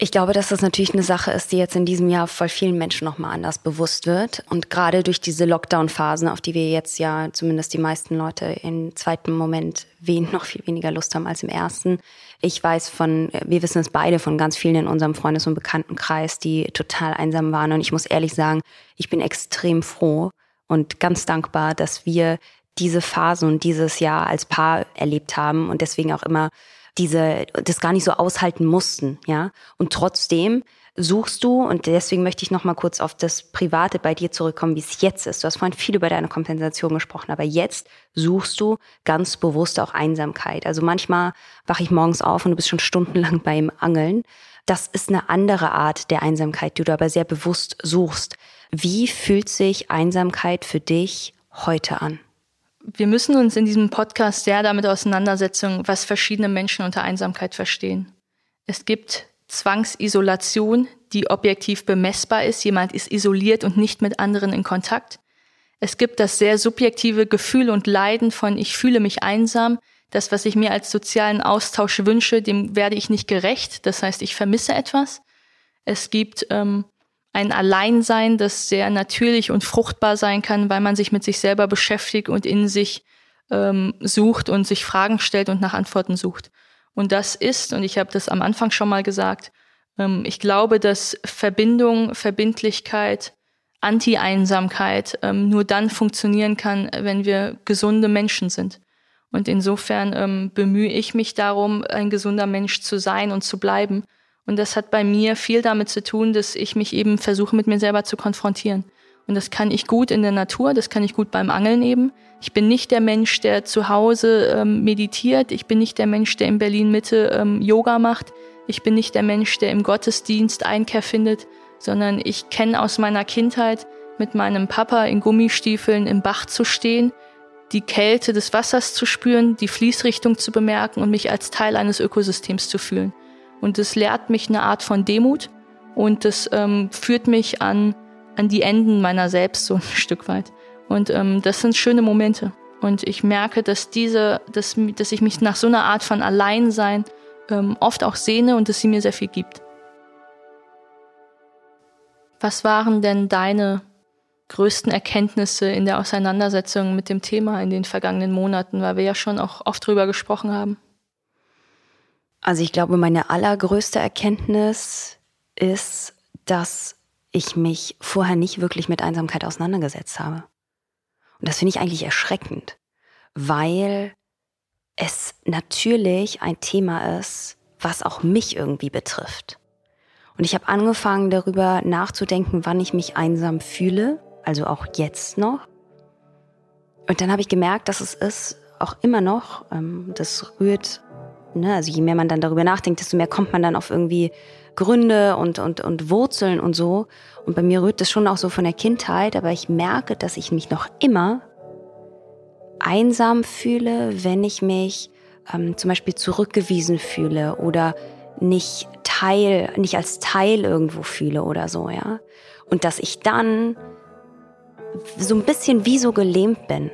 Ich glaube, dass das natürlich eine Sache ist, die jetzt in diesem Jahr voll vielen Menschen nochmal anders bewusst wird. Und gerade durch diese Lockdown-Phasen, auf die wir jetzt ja zumindest die meisten Leute im zweiten Moment wen [LAUGHS] noch viel weniger Lust haben als im ersten. Ich weiß von, wir wissen es beide, von ganz vielen in unserem Freundes- und Bekanntenkreis, die total einsam waren. Und ich muss ehrlich sagen, ich bin extrem froh und ganz dankbar, dass wir diese Phase und dieses Jahr als Paar erlebt haben und deswegen auch immer diese, das gar nicht so aushalten mussten, ja. Und trotzdem suchst du, und deswegen möchte ich nochmal kurz auf das Private bei dir zurückkommen, wie es jetzt ist. Du hast vorhin viel über deine Kompensation gesprochen, aber jetzt suchst du ganz bewusst auch Einsamkeit. Also manchmal wache ich morgens auf und du bist schon stundenlang [LAUGHS] beim Angeln. Das ist eine andere Art der Einsamkeit, die du aber sehr bewusst suchst. Wie fühlt sich Einsamkeit für dich heute an? Wir müssen uns in diesem Podcast sehr damit auseinandersetzen, was verschiedene Menschen unter Einsamkeit verstehen. Es gibt Zwangsisolation, die objektiv bemessbar ist. Jemand ist isoliert und nicht mit anderen in Kontakt. Es gibt das sehr subjektive Gefühl und Leiden von ich fühle mich einsam. Das, was ich mir als sozialen Austausch wünsche, dem werde ich nicht gerecht. Das heißt, ich vermisse etwas. Es gibt ähm, ein Alleinsein, das sehr natürlich und fruchtbar sein kann, weil man sich mit sich selber beschäftigt und in sich ähm, sucht und sich Fragen stellt und nach Antworten sucht. Und das ist, und ich habe das am Anfang schon mal gesagt, ähm, ich glaube, dass Verbindung, Verbindlichkeit, Anti-Einsamkeit ähm, nur dann funktionieren kann, wenn wir gesunde Menschen sind. Und insofern ähm, bemühe ich mich darum, ein gesunder Mensch zu sein und zu bleiben. Und das hat bei mir viel damit zu tun, dass ich mich eben versuche, mit mir selber zu konfrontieren. Und das kann ich gut in der Natur, das kann ich gut beim Angeln eben. Ich bin nicht der Mensch, der zu Hause ähm, meditiert. Ich bin nicht der Mensch, der in Berlin Mitte ähm, Yoga macht. Ich bin nicht der Mensch, der im Gottesdienst Einkehr findet, sondern ich kenne aus meiner Kindheit mit meinem Papa in Gummistiefeln im Bach zu stehen, die Kälte des Wassers zu spüren, die Fließrichtung zu bemerken und mich als Teil eines Ökosystems zu fühlen. Und das lehrt mich eine Art von Demut und das ähm, führt mich an an die Enden meiner selbst so [LAUGHS] ein Stück weit. Und ähm, das sind schöne Momente. Und ich merke, dass diese, dass, dass ich mich nach so einer Art von Alleinsein ähm, oft auch sehne und dass sie mir sehr viel gibt. Was waren denn deine größten Erkenntnisse in der Auseinandersetzung mit dem Thema in den vergangenen Monaten, weil wir ja schon auch oft drüber gesprochen haben? Also ich glaube, meine allergrößte Erkenntnis ist, dass ich mich vorher nicht wirklich mit Einsamkeit auseinandergesetzt habe. Und das finde ich eigentlich erschreckend, weil es natürlich ein Thema ist, was auch mich irgendwie betrifft. Und ich habe angefangen darüber nachzudenken, wann ich mich einsam fühle, also auch jetzt noch. Und dann habe ich gemerkt, dass es ist auch immer noch, ähm, das rührt, ne, also je mehr man dann darüber nachdenkt, desto mehr kommt man dann auf irgendwie Gründe und, und, und Wurzeln und so. Und bei mir rührt das schon auch so von der Kindheit, aber ich merke, dass ich mich noch immer einsam fühle, wenn ich mich ähm, zum Beispiel zurückgewiesen fühle oder nicht Teil, nicht als Teil irgendwo fühle oder so, ja. Und dass ich dann so ein bisschen wie so gelähmt bin.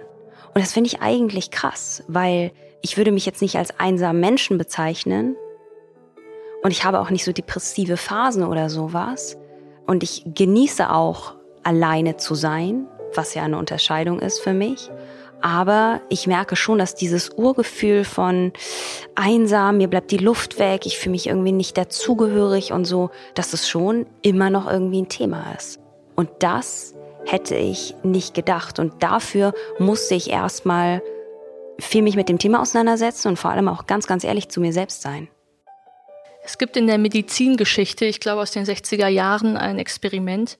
Und das finde ich eigentlich krass, weil ich würde mich jetzt nicht als einsamen Menschen bezeichnen, und ich habe auch nicht so depressive Phasen oder sowas. Und ich genieße auch alleine zu sein, was ja eine Unterscheidung ist für mich. Aber ich merke schon, dass dieses Urgefühl von einsam, mir bleibt die Luft weg, ich fühle mich irgendwie nicht dazugehörig und so, dass es schon immer noch irgendwie ein Thema ist. Und das hätte ich nicht gedacht. Und dafür musste ich erstmal viel mich mit dem Thema auseinandersetzen und vor allem auch ganz, ganz ehrlich zu mir selbst sein. Es gibt in der Medizingeschichte, ich glaube aus den 60er Jahren, ein Experiment,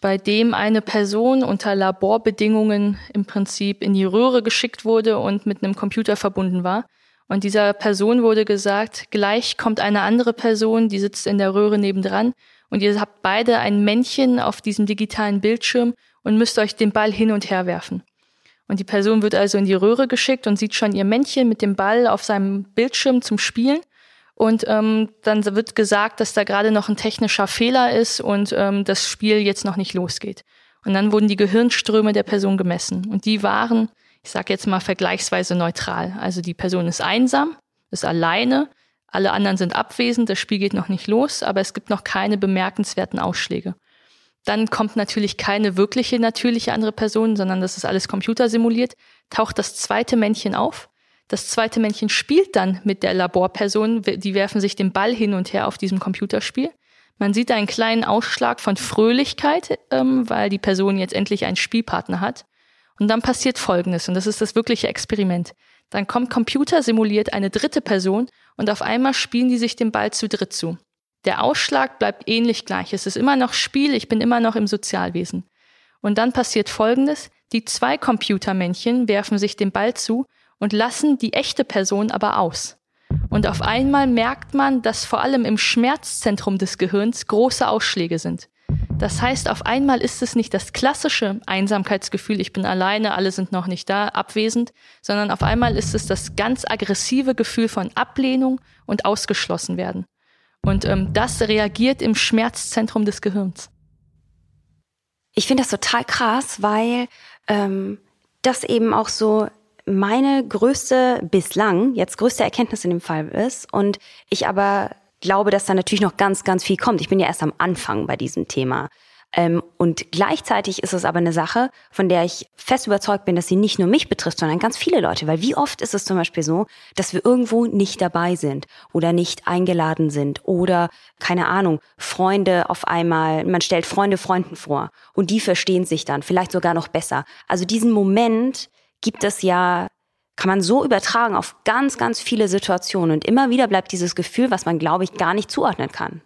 bei dem eine Person unter Laborbedingungen im Prinzip in die Röhre geschickt wurde und mit einem Computer verbunden war. Und dieser Person wurde gesagt, gleich kommt eine andere Person, die sitzt in der Röhre nebendran und ihr habt beide ein Männchen auf diesem digitalen Bildschirm und müsst euch den Ball hin und her werfen. Und die Person wird also in die Röhre geschickt und sieht schon ihr Männchen mit dem Ball auf seinem Bildschirm zum Spielen. Und ähm, dann wird gesagt, dass da gerade noch ein technischer Fehler ist und ähm, das Spiel jetzt noch nicht losgeht. Und dann wurden die Gehirnströme der Person gemessen. Und die waren, ich sage jetzt mal, vergleichsweise neutral. Also die Person ist einsam, ist alleine, alle anderen sind abwesend, das Spiel geht noch nicht los, aber es gibt noch keine bemerkenswerten Ausschläge. Dann kommt natürlich keine wirkliche natürliche andere Person, sondern das ist alles computersimuliert, taucht das zweite Männchen auf das zweite Männchen spielt dann mit der Laborperson. Die werfen sich den Ball hin und her auf diesem Computerspiel. Man sieht einen kleinen Ausschlag von Fröhlichkeit, ähm, weil die Person jetzt endlich einen Spielpartner hat. Und dann passiert Folgendes, und das ist das wirkliche Experiment. Dann kommt computersimuliert eine dritte Person und auf einmal spielen die sich den Ball zu dritt zu. Der Ausschlag bleibt ähnlich gleich. Es ist immer noch Spiel, ich bin immer noch im Sozialwesen. Und dann passiert Folgendes. Die zwei Computermännchen werfen sich den Ball zu und lassen die echte Person aber aus. Und auf einmal merkt man, dass vor allem im Schmerzzentrum des Gehirns große Ausschläge sind. Das heißt, auf einmal ist es nicht das klassische Einsamkeitsgefühl, ich bin alleine, alle sind noch nicht da, abwesend, sondern auf einmal ist es das ganz aggressive Gefühl von Ablehnung und ausgeschlossen werden. Und ähm, das reagiert im Schmerzzentrum des Gehirns. Ich finde das total krass, weil ähm, das eben auch so meine größte bislang, jetzt größte Erkenntnis in dem Fall ist und ich aber glaube, dass da natürlich noch ganz, ganz viel kommt. Ich bin ja erst am Anfang bei diesem Thema. Ähm, und gleichzeitig ist es aber eine Sache, von der ich fest überzeugt bin, dass sie nicht nur mich betrifft, sondern ganz viele Leute. Weil wie oft ist es zum Beispiel so, dass wir irgendwo nicht dabei sind oder nicht eingeladen sind oder, keine Ahnung, Freunde auf einmal, man stellt Freunde Freunden vor und die verstehen sich dann, vielleicht sogar noch besser. Also diesen Moment gibt es ja kann man so übertragen auf ganz, ganz viele Situationen. Und immer wieder bleibt dieses Gefühl, was man, glaube ich, gar nicht zuordnen kann.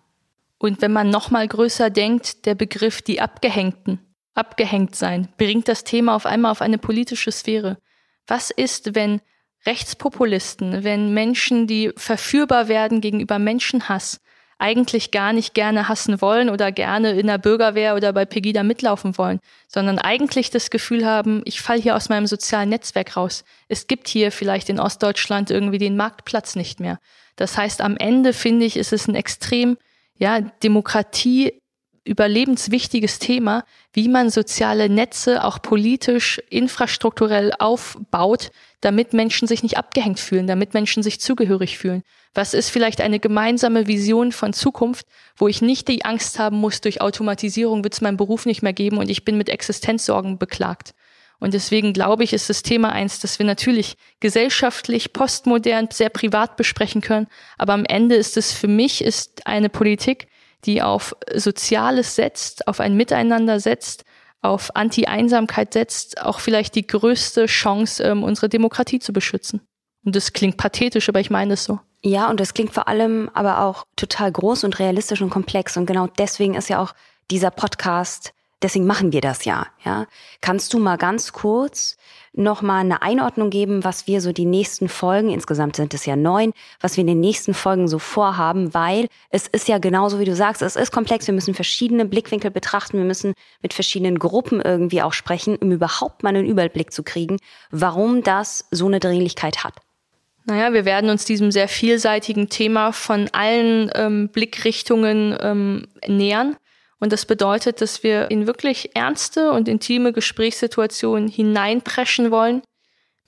Und wenn man noch mal größer denkt, der Begriff die Abgehängten, abgehängt sein, bringt das Thema auf einmal auf eine politische Sphäre. Was ist, wenn Rechtspopulisten, wenn Menschen, die verführbar werden gegenüber Menschenhass, eigentlich gar nicht gerne hassen wollen oder gerne in der Bürgerwehr oder bei Pegida mitlaufen wollen, sondern eigentlich das Gefühl haben, ich falle hier aus meinem sozialen Netzwerk raus. Es gibt hier vielleicht in Ostdeutschland irgendwie den Marktplatz nicht mehr. Das heißt, am Ende finde ich, ist es ein extrem, ja, Demokratie überlebenswichtiges Thema, wie man soziale Netze auch politisch, infrastrukturell aufbaut, damit Menschen sich nicht abgehängt fühlen, damit Menschen sich zugehörig fühlen. Was ist vielleicht eine gemeinsame Vision von Zukunft, wo ich nicht die Angst haben muss, durch Automatisierung wird es meinen Beruf nicht mehr geben und ich bin mit Existenzsorgen beklagt. Und deswegen glaube ich, ist das Thema eins, das wir natürlich gesellschaftlich, postmodern, sehr privat besprechen können. Aber am Ende ist es für mich, ist eine Politik, die auf Soziales setzt, auf ein Miteinander setzt, auf Anti-Einsamkeit setzt, auch vielleicht die größte Chance, ähm, unsere Demokratie zu beschützen. Und das klingt pathetisch, aber ich meine es so. Ja, und das klingt vor allem aber auch total groß und realistisch und komplex. Und genau deswegen ist ja auch dieser Podcast, deswegen machen wir das ja. Ja, kannst du mal ganz kurz nochmal eine Einordnung geben, was wir so die nächsten Folgen, insgesamt sind es ja neun, was wir in den nächsten Folgen so vorhaben, weil es ist ja genauso, wie du sagst, es ist komplex, wir müssen verschiedene Blickwinkel betrachten, wir müssen mit verschiedenen Gruppen irgendwie auch sprechen, um überhaupt mal einen Überblick zu kriegen, warum das so eine Dringlichkeit hat. Naja, wir werden uns diesem sehr vielseitigen Thema von allen ähm, Blickrichtungen ähm, nähern. Und das bedeutet, dass wir in wirklich ernste und intime Gesprächssituationen hineinpreschen wollen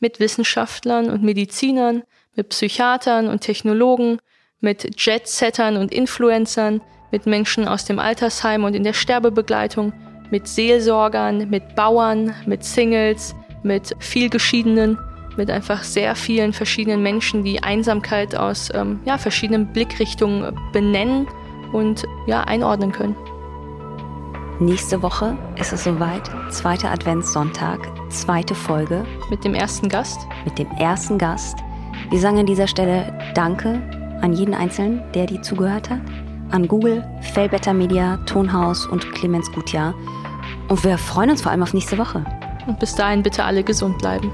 mit Wissenschaftlern und Medizinern, mit Psychiatern und Technologen, mit Jetsettern und Influencern, mit Menschen aus dem Altersheim und in der Sterbebegleitung, mit Seelsorgern, mit Bauern, mit Singles, mit vielgeschiedenen, mit einfach sehr vielen verschiedenen Menschen, die Einsamkeit aus ähm, ja, verschiedenen Blickrichtungen benennen und ja, einordnen können. Nächste Woche ist es soweit. Zweiter Adventssonntag, zweite Folge. Mit dem ersten Gast? Mit dem ersten Gast. Wir sagen an dieser Stelle Danke an jeden Einzelnen, der die zugehört hat. An Google, Fellbetter Media, Tonhaus und Clemens Gutjahr. Und wir freuen uns vor allem auf nächste Woche. Und bis dahin bitte alle gesund bleiben.